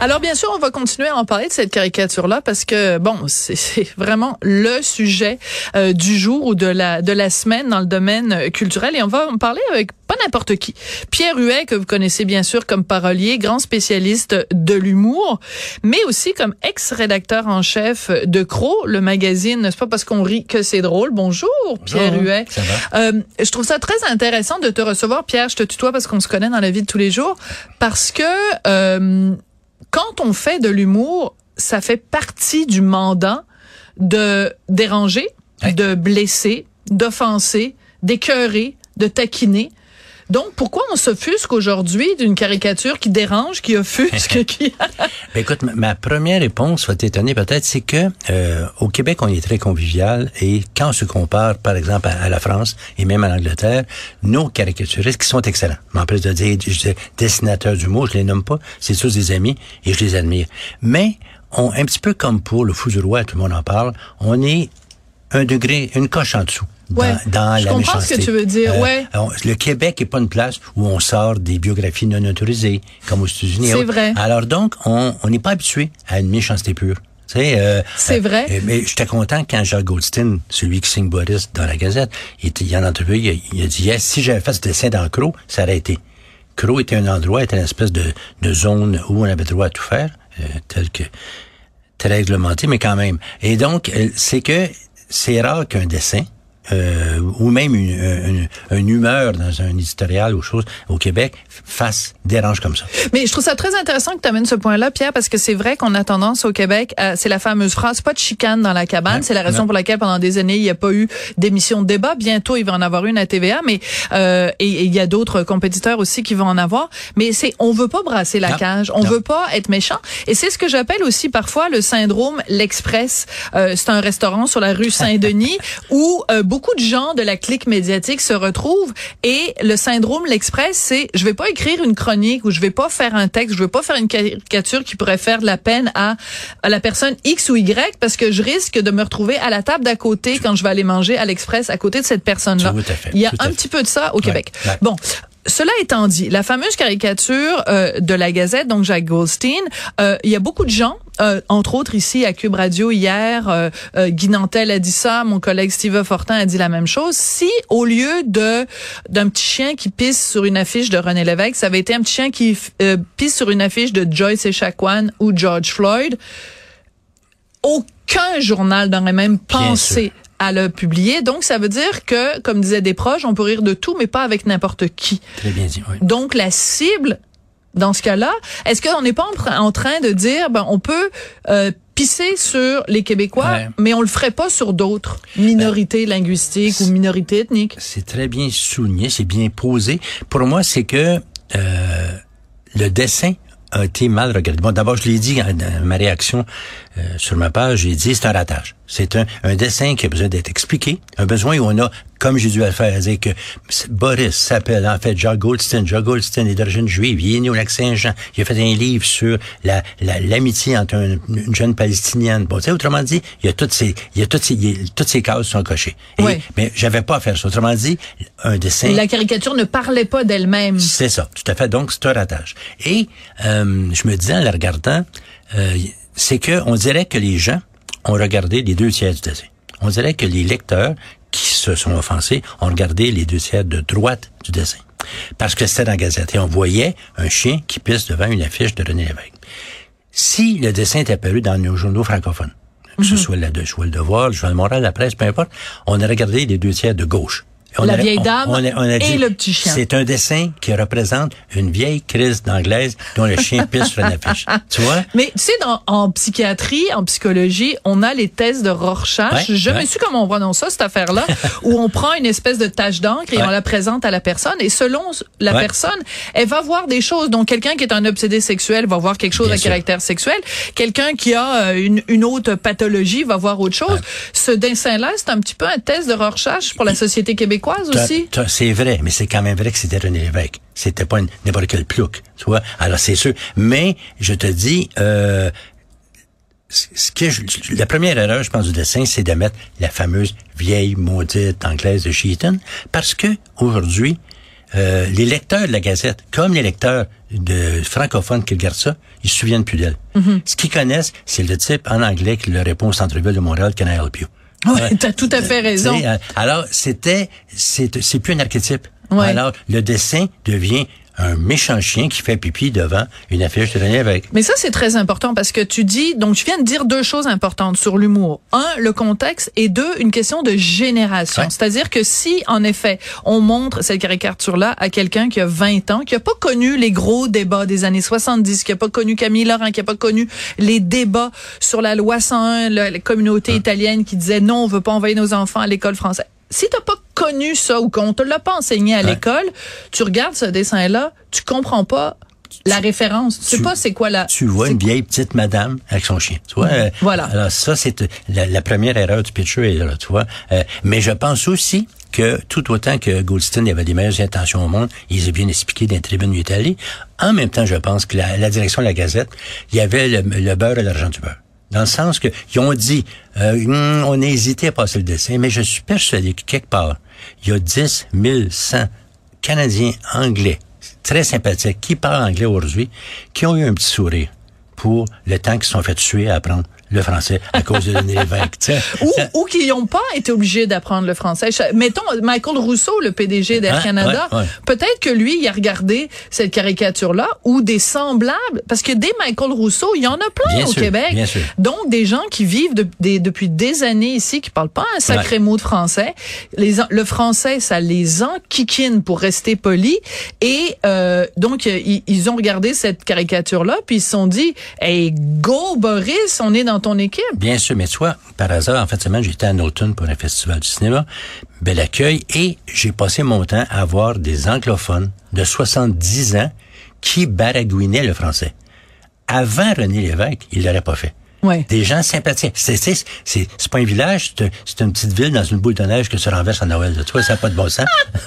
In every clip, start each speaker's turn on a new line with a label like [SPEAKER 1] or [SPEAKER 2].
[SPEAKER 1] Alors bien sûr, on va continuer à en parler de cette caricature-là parce que bon, c'est vraiment le sujet euh, du jour ou de la de la semaine dans le domaine culturel et on va en parler avec pas n'importe qui. Pierre Huet que vous connaissez bien sûr comme parolier, grand spécialiste de l'humour, mais aussi comme ex-rédacteur en chef de Cro, le magazine. C'est pas parce qu'on rit que c'est drôle. Bonjour Pierre Huet.
[SPEAKER 2] ça va.
[SPEAKER 1] Euh, je trouve ça très intéressant de te recevoir, Pierre. Je te tutoie parce qu'on se connaît dans la vie de tous les jours, parce que euh, quand on fait de l'humour, ça fait partie du mandat de déranger,
[SPEAKER 2] Ouais.
[SPEAKER 1] de blesser, d'offenser, d'écœurer, de taquiner. Donc, pourquoi on s'offusque aujourd'hui d'une caricature qui dérange, qui offusque, qui...
[SPEAKER 2] Ben, écoute, ma, ma première réponse va t'étonner peut-être, c'est que euh, au Québec, on est très convivial et quand on se compare, par exemple, à, à la France et même à l'Angleterre, nos caricaturistes qui sont excellents. Mais en plus de dire, je dis dessinateurs d'humour, je les nomme pas, c'est tous des amis et je les admire. Mais on, un petit peu comme pour le fou du roi, tout le monde en parle, on est un degré, une coche en dessous.
[SPEAKER 1] Ouais,
[SPEAKER 2] dans
[SPEAKER 1] je
[SPEAKER 2] la
[SPEAKER 1] comprends ce que tu veux dire, ouais.
[SPEAKER 2] on- le Québec est pas une place où on sort des biographies non autorisées, comme aux États-Unis.
[SPEAKER 1] C'est vrai.
[SPEAKER 2] Alors donc, on n'est pas habitué à une méchanceté pure. Tu sais, euh,
[SPEAKER 1] C'est
[SPEAKER 2] euh,
[SPEAKER 1] vrai.
[SPEAKER 2] euh, mais j'étais content quand Jacques Goldstein, celui qui signe Boris dans la Gazette, il, était, en a entrevue, il, a- il a dit yes, si j'avais fait ce dessin dans Crow, ça aurait été. Crow était un endroit, était une espèce de, de zone où on avait droit à tout faire, euh, tel que très réglementé, mais quand même. Et donc, euh, c'est que c'est rare qu'un dessin euh, ou même une, une, une humeur dans un éditorial ou chose au Québec fasse dérange comme ça.
[SPEAKER 1] Mais je trouve ça très intéressant que tu amènes ce point-là, Pierre, parce que c'est vrai qu'on a tendance au Québec, à- c'est la fameuse phrase, pas de chicane dans la cabane. C'est la raison
[SPEAKER 2] non.
[SPEAKER 1] pour laquelle pendant des années, il n'y a pas eu d'émission de débat. Bientôt, il va en avoir une à TVA, mais euh, et il y a d'autres compétiteurs aussi qui vont en avoir. Mais c'est, on veut pas brasser la
[SPEAKER 2] Non,
[SPEAKER 1] cage, on
[SPEAKER 2] non.
[SPEAKER 1] veut pas être méchant. Et c'est ce que j'appelle aussi parfois le syndrome l'Express. Euh, c'est un restaurant sur la rue Saint-Denis où euh, beaucoup de gens de la clique médiatique se retrouvent et le syndrome l'Express, c'est je vais pas écrire une chronique ou je vais pas faire un texte, je vais pas faire une caricature qui pourrait faire de la peine à, à la personne X ou Y parce que je risque de me retrouver à la table d'à côté quand je vais aller manger à l'Express à côté de cette personne-là. Il y a un petit peu de ça au Québec.
[SPEAKER 2] ouais.
[SPEAKER 1] Bon. Cela étant dit, la fameuse caricature euh, de la Gazette, donc Jacques Goldstein, euh, il y a beaucoup de gens, euh, entre autres ici à Cube Radio hier, euh, euh, Guy Nantel a dit ça, mon collègue Steve Fortin a dit la même chose. Si au lieu de d'un petit chien qui pisse sur une affiche de René Lévesque, ça avait été un petit chien qui euh, pisse sur une affiche de Joyce Echaquan ou George Floyd, aucun journal n'aurait même pensé à le publier. Donc, ça veut dire que, comme disaient des proches, on peut rire de tout, mais pas avec n'importe qui.
[SPEAKER 2] Très bien dit. Oui.
[SPEAKER 1] Donc, la cible, dans ce cas-là, est-ce qu'on n'est pas en, tra- en train de dire, ben, on peut euh, pisser sur les Québécois,
[SPEAKER 2] Ouais.
[SPEAKER 1] mais on le ferait pas sur d'autres minorités linguistiques ou minorités ethniques?
[SPEAKER 2] C'est très bien souligné, c'est bien posé. Pour moi, c'est que euh, le dessin a été mal regardé. Bon, d'abord, je l'ai dit dans ma réaction euh, sur ma page, j'ai dit c'est un ratage. C'est un, un dessin qui a besoin d'être expliqué, un besoin où on a, comme j'ai dû le faire, à dire que Boris s'appelle en fait Jacques Goldstein. Jacques Goldstein est d'origine juive, il est né au lac Saint-Jean. Il a fait un livre sur la la- l'amitié entre un- une jeune palestinienne. Bon, tu sais, autrement dit, il y a toutes ces, il y a toutes ces, il y a- toutes ces cases sont cochées. Et-
[SPEAKER 1] Oui.
[SPEAKER 2] Mais j'avais pas à faire ça. Autrement dit, un dessin.
[SPEAKER 1] La caricature ne parlait pas d'elle-même.
[SPEAKER 2] C'est ça, tout à fait. Donc, c'est un ratage. Et euh, je me disais en la regardant, euh, c'est que on dirait que les gens ont regardé les deux tiers du dessin. on dirait que les lecteurs qui se sont offensés ont regardé les deux tiers de droite du dessin. Parce que c'était dans la Gazette. Et on voyait un chien qui pisse devant une affiche de René Lévesque. Si le dessin est apparu dans nos journaux francophones, que ce soit la ou le Devoir, le Journal Moral, la presse, peu importe, on a regardé les deux tiers de gauche. On
[SPEAKER 1] La
[SPEAKER 2] a-
[SPEAKER 1] vieille dame
[SPEAKER 2] on a- on a
[SPEAKER 1] et le petit chien.
[SPEAKER 2] C'est un dessin qui représente une vieille crise d'anglaise dont le chien pisse sur une affiche. Tu vois?
[SPEAKER 1] Mais tu sais, dans, en psychiatrie, en psychologie, on a les tests de Rorschach.
[SPEAKER 2] Ouais,
[SPEAKER 1] je
[SPEAKER 2] ouais.
[SPEAKER 1] me suis comment on prononce ça, cette affaire-là, où on prend une espèce de tache d'encre et
[SPEAKER 2] Ouais.
[SPEAKER 1] on la présente à la personne. Et selon la personne, elle va voir des choses. Donc, quelqu'un qui est un obsédé sexuel va voir quelque chose
[SPEAKER 2] Bien
[SPEAKER 1] à
[SPEAKER 2] sûr.
[SPEAKER 1] caractère sexuel. Quelqu'un qui a euh, une, une autre pathologie va voir autre chose. Ce dessin-là, c'est un petit peu un test de Rorschach pour la société québécoise Aussi?
[SPEAKER 2] C'est vrai, mais c'est quand même vrai que c'était René Lévesque. C'était pas n'importe quel plouc, tu vois. Alors c'est sûr. Mais je te dis, euh, ce que je- la première erreur, je pense, du dessin, c'est de mettre la fameuse vieille maudite anglaise de Sheeton, parce que aujourd'hui, euh, les lecteurs de la Gazette, comme les lecteurs de francophones qui regardent ça, ils se souviennent plus d'elle. Ce qu'ils connaissent, c'est le type en anglais qui leur répond au centre-ville de Montréal, Can I help you?
[SPEAKER 1] Ouais, t'as tout à fait raison.
[SPEAKER 2] Tu euh, alors, c'était, c'est, c'est plus un archétype.
[SPEAKER 1] Ouais.
[SPEAKER 2] Alors, le dessin devient un méchant chien qui fait pipi devant une affiche de René Lévesque.
[SPEAKER 1] Mais ça, c'est très important parce que tu dis, donc tu viens de dire deux choses importantes sur l'humour. Un, le contexte et deux, une question de génération.
[SPEAKER 2] Ouais.
[SPEAKER 1] C'est-à-dire que si, en effet, on montre cette caricature-là à quelqu'un qui a 20 ans, qui a pas connu les gros débats des années 70, qui a pas connu Camille Laurent, qui a pas connu les débats sur la loi 101, la, la communauté italienne qui disait non, on veut pas envoyer nos enfants à l'école française. Si t'as pas connu ça ou qu'on te l'a pas enseigné à
[SPEAKER 2] Ouais.
[SPEAKER 1] l'école, tu regardes ce dessin-là, tu comprends pas la référence. Tu sais pas c'est quoi la...
[SPEAKER 2] Tu vois une vieille petite madame avec son chien. Tu vois? euh,
[SPEAKER 1] Voilà.
[SPEAKER 2] Alors, ça, c'est euh, la, la première erreur du pitcher, est là, tu vois. Euh, mais je pense aussi que tout autant que Goldstein avait des meilleures intentions au monde, il les a bien expliqué dans est allé. En même temps, je pense que la, la direction de la Gazette, il y avait le, le beurre et l'argent du beurre. Dans le sens que ils ont dit, euh, Hum, on a hésité à passer le dessin, mais je suis persuadé que quelque part, il y a 10 100 Canadiens anglais, très sympathiques, qui parlent anglais aujourd'hui, qui ont eu un petit sourire pour le temps qu'ils sont fait tuer à apprendre le français à cause de René Lévesque. tu sais.
[SPEAKER 1] ou, ou qui n'ont pas été obligés d'apprendre le français. Mettons, Michael Rousseau, le PDG d'Air
[SPEAKER 2] Ouais,
[SPEAKER 1] Canada,
[SPEAKER 2] ouais, ouais.
[SPEAKER 1] peut-être que lui, il a regardé cette caricature-là ou des semblables, parce que des Michael Rousseau, il y en a plein
[SPEAKER 2] Bien
[SPEAKER 1] au
[SPEAKER 2] sûr,
[SPEAKER 1] Québec.
[SPEAKER 2] bien sûr.
[SPEAKER 1] Donc, des gens qui vivent de- des- depuis des années ici, qui parlent pas un sacré mot de français. Les, le français, ça les enquiquine pour rester polis. Et euh, donc, ils, ils ont regardé cette caricature-là, puis ils se sont dit, hey, go Boris, on est dans
[SPEAKER 2] Bien sûr, mais toi, par hasard, en fait, semaine, j'étais à Norton pour un festival du cinéma. Bel accueil. Et j'ai passé mon temps à voir des anglophones de 70 ans qui baragouinaient le français. Avant René Lévesque, il l'aurait pas fait.
[SPEAKER 1] Ouais.
[SPEAKER 2] Des gens sympathiques. C'est, c'est, c'est, c'est pas un village, c'est, c'est une petite ville dans une boule de neige que se renverse à Noël. Tu vois, ça n'a pas de bon sens.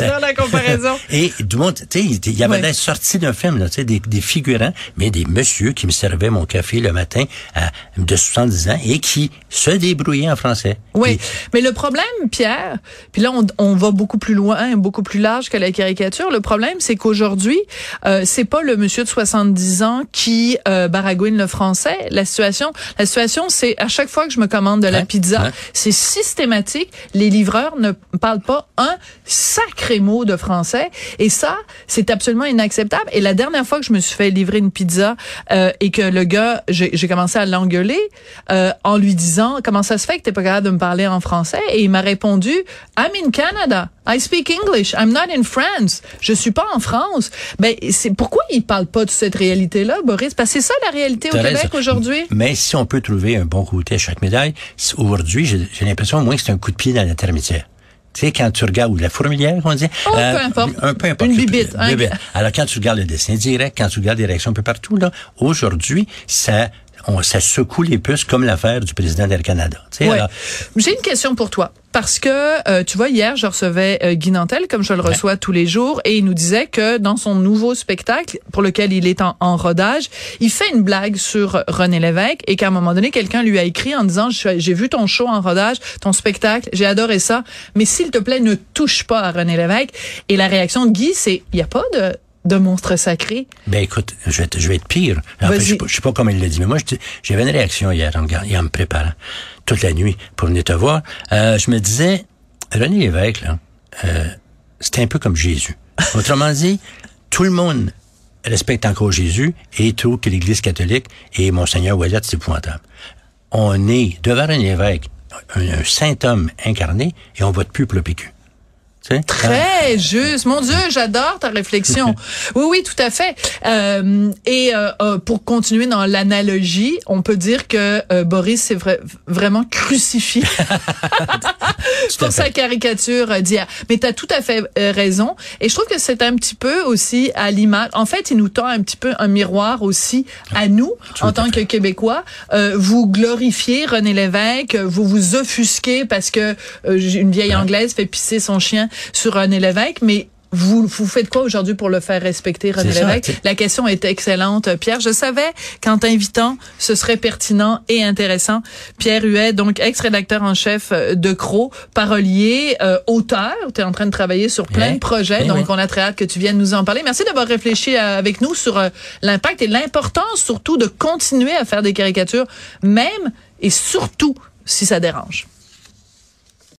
[SPEAKER 1] J'adore la comparaison.
[SPEAKER 2] Et du monde, tu sais, il y avait
[SPEAKER 1] Ouais.
[SPEAKER 2] l'air sorti d'un film, là, tu sais, des, des figurants, mais des messieurs qui me servaient mon café le matin à, de 70 ans et qui se débrouillaient en français.
[SPEAKER 1] Oui, mais le problème, Pierre, puis là on, on va beaucoup plus loin, beaucoup plus large que la caricature. Le problème, c'est qu'aujourd'hui, euh, c'est pas le monsieur de 70 ans qui euh, baragouine le français. La situation, la situation, c'est à chaque fois que je me commande de la pizza, c'est systématique. Les livreurs ne parlent pas un sacré mot de français, et ça, c'est absolument inacceptable. Et la dernière fois que je me suis fait livrer une pizza euh, et que le gars, j'ai commencé à l'engueuler euh, en lui disant comment ça se fait que t'es pas capable de me parler en français, et il m'a répondu I'm in Canada. I speak English. I'm not in France. Je suis pas en France. Ben c'est pourquoi il parle pas de cette réalité-là, Boris? Parce que c'est ça la réalité au Québec
[SPEAKER 2] raison.
[SPEAKER 1] Aujourd'hui?
[SPEAKER 2] Mais si on peut trouver un bon côté à chaque médaille, aujourd'hui, j'ai l'impression au moins que c'est un coup de pied dans la termitière. Tu sais, quand tu regardes, ou la fourmilière, on dit.
[SPEAKER 1] Oh, peu importe.
[SPEAKER 2] Un peu importe.
[SPEAKER 1] Une bibite, hein.
[SPEAKER 2] Alors, quand tu regardes le dessin direct, quand tu regardes les réactions un peu partout, là, aujourd'hui, ça, on, ça secoue les puces comme l'affaire du président d'Air Canada.
[SPEAKER 1] Ouais.
[SPEAKER 2] alors,
[SPEAKER 1] J'ai une question pour toi. Parce que, euh, tu vois, hier, je recevais euh, Guy Nantel, comme je le reçois tous les jours, et il nous disait que dans son nouveau spectacle, pour lequel il est en, en rodage, il fait une blague sur René Lévesque, et qu'à un moment donné, quelqu'un lui a écrit en disant, j'ai vu ton show en rodage, ton spectacle, j'ai adoré ça, mais s'il te plaît, ne touche pas à René Lévesque. Et la réaction de Guy, c'est, il n'y a pas de de monstre sacré.
[SPEAKER 2] Ben écoute, je vais être, je vais être pire. En fait,
[SPEAKER 1] Vas-y.
[SPEAKER 2] je je sais pas comment il l'a dit, mais moi, j'avais une réaction hier en, me préparant. toute la nuit pour venir te voir. Euh, je me disais, René Lévesque, là, euh, c'est un peu comme Jésus. Autrement dit, tout le monde respecte encore Jésus et trouve que l'Église catholique et Monseigneur Ouellet, c'est épouvantable. On est devant un évêque, un, un saint homme incarné, et on vote plus pour le PQ.
[SPEAKER 1] Très juste. Mon Dieu, j'adore ta réflexion. Oui, oui, tout à fait. Euh, et euh, euh, pour continuer dans l'analogie, on peut dire que euh, Boris s'est vra- vraiment crucifié pour sa caricature euh, d'hier. Mais tu as tout à fait raison. Et je trouve que c'est un petit peu aussi à l'image. En fait, il nous tend un petit peu un miroir aussi à nous,
[SPEAKER 2] Tout
[SPEAKER 1] en tant que. Québécois. Vous glorifiez René Lévesque, vous vous offusquez parce que une vieille anglaise fait pisser son chien sur René Lévesque, mais vous, vous faites quoi aujourd'hui pour le faire respecter, René
[SPEAKER 2] ça,
[SPEAKER 1] Lévesque? La question est excellente, Pierre. Je savais qu'en t'invitant, ce serait pertinent et intéressant. Pierre Huet, donc ex-rédacteur en chef euh, de Cro, parolier, euh, auteur. Tu es en train de travailler sur plein de projets, donc on a très hâte que tu viennes nous en parler. Merci d'avoir réfléchi euh, avec nous sur euh, l'impact et l'importance surtout de continuer à faire des caricatures, même et surtout si ça dérange.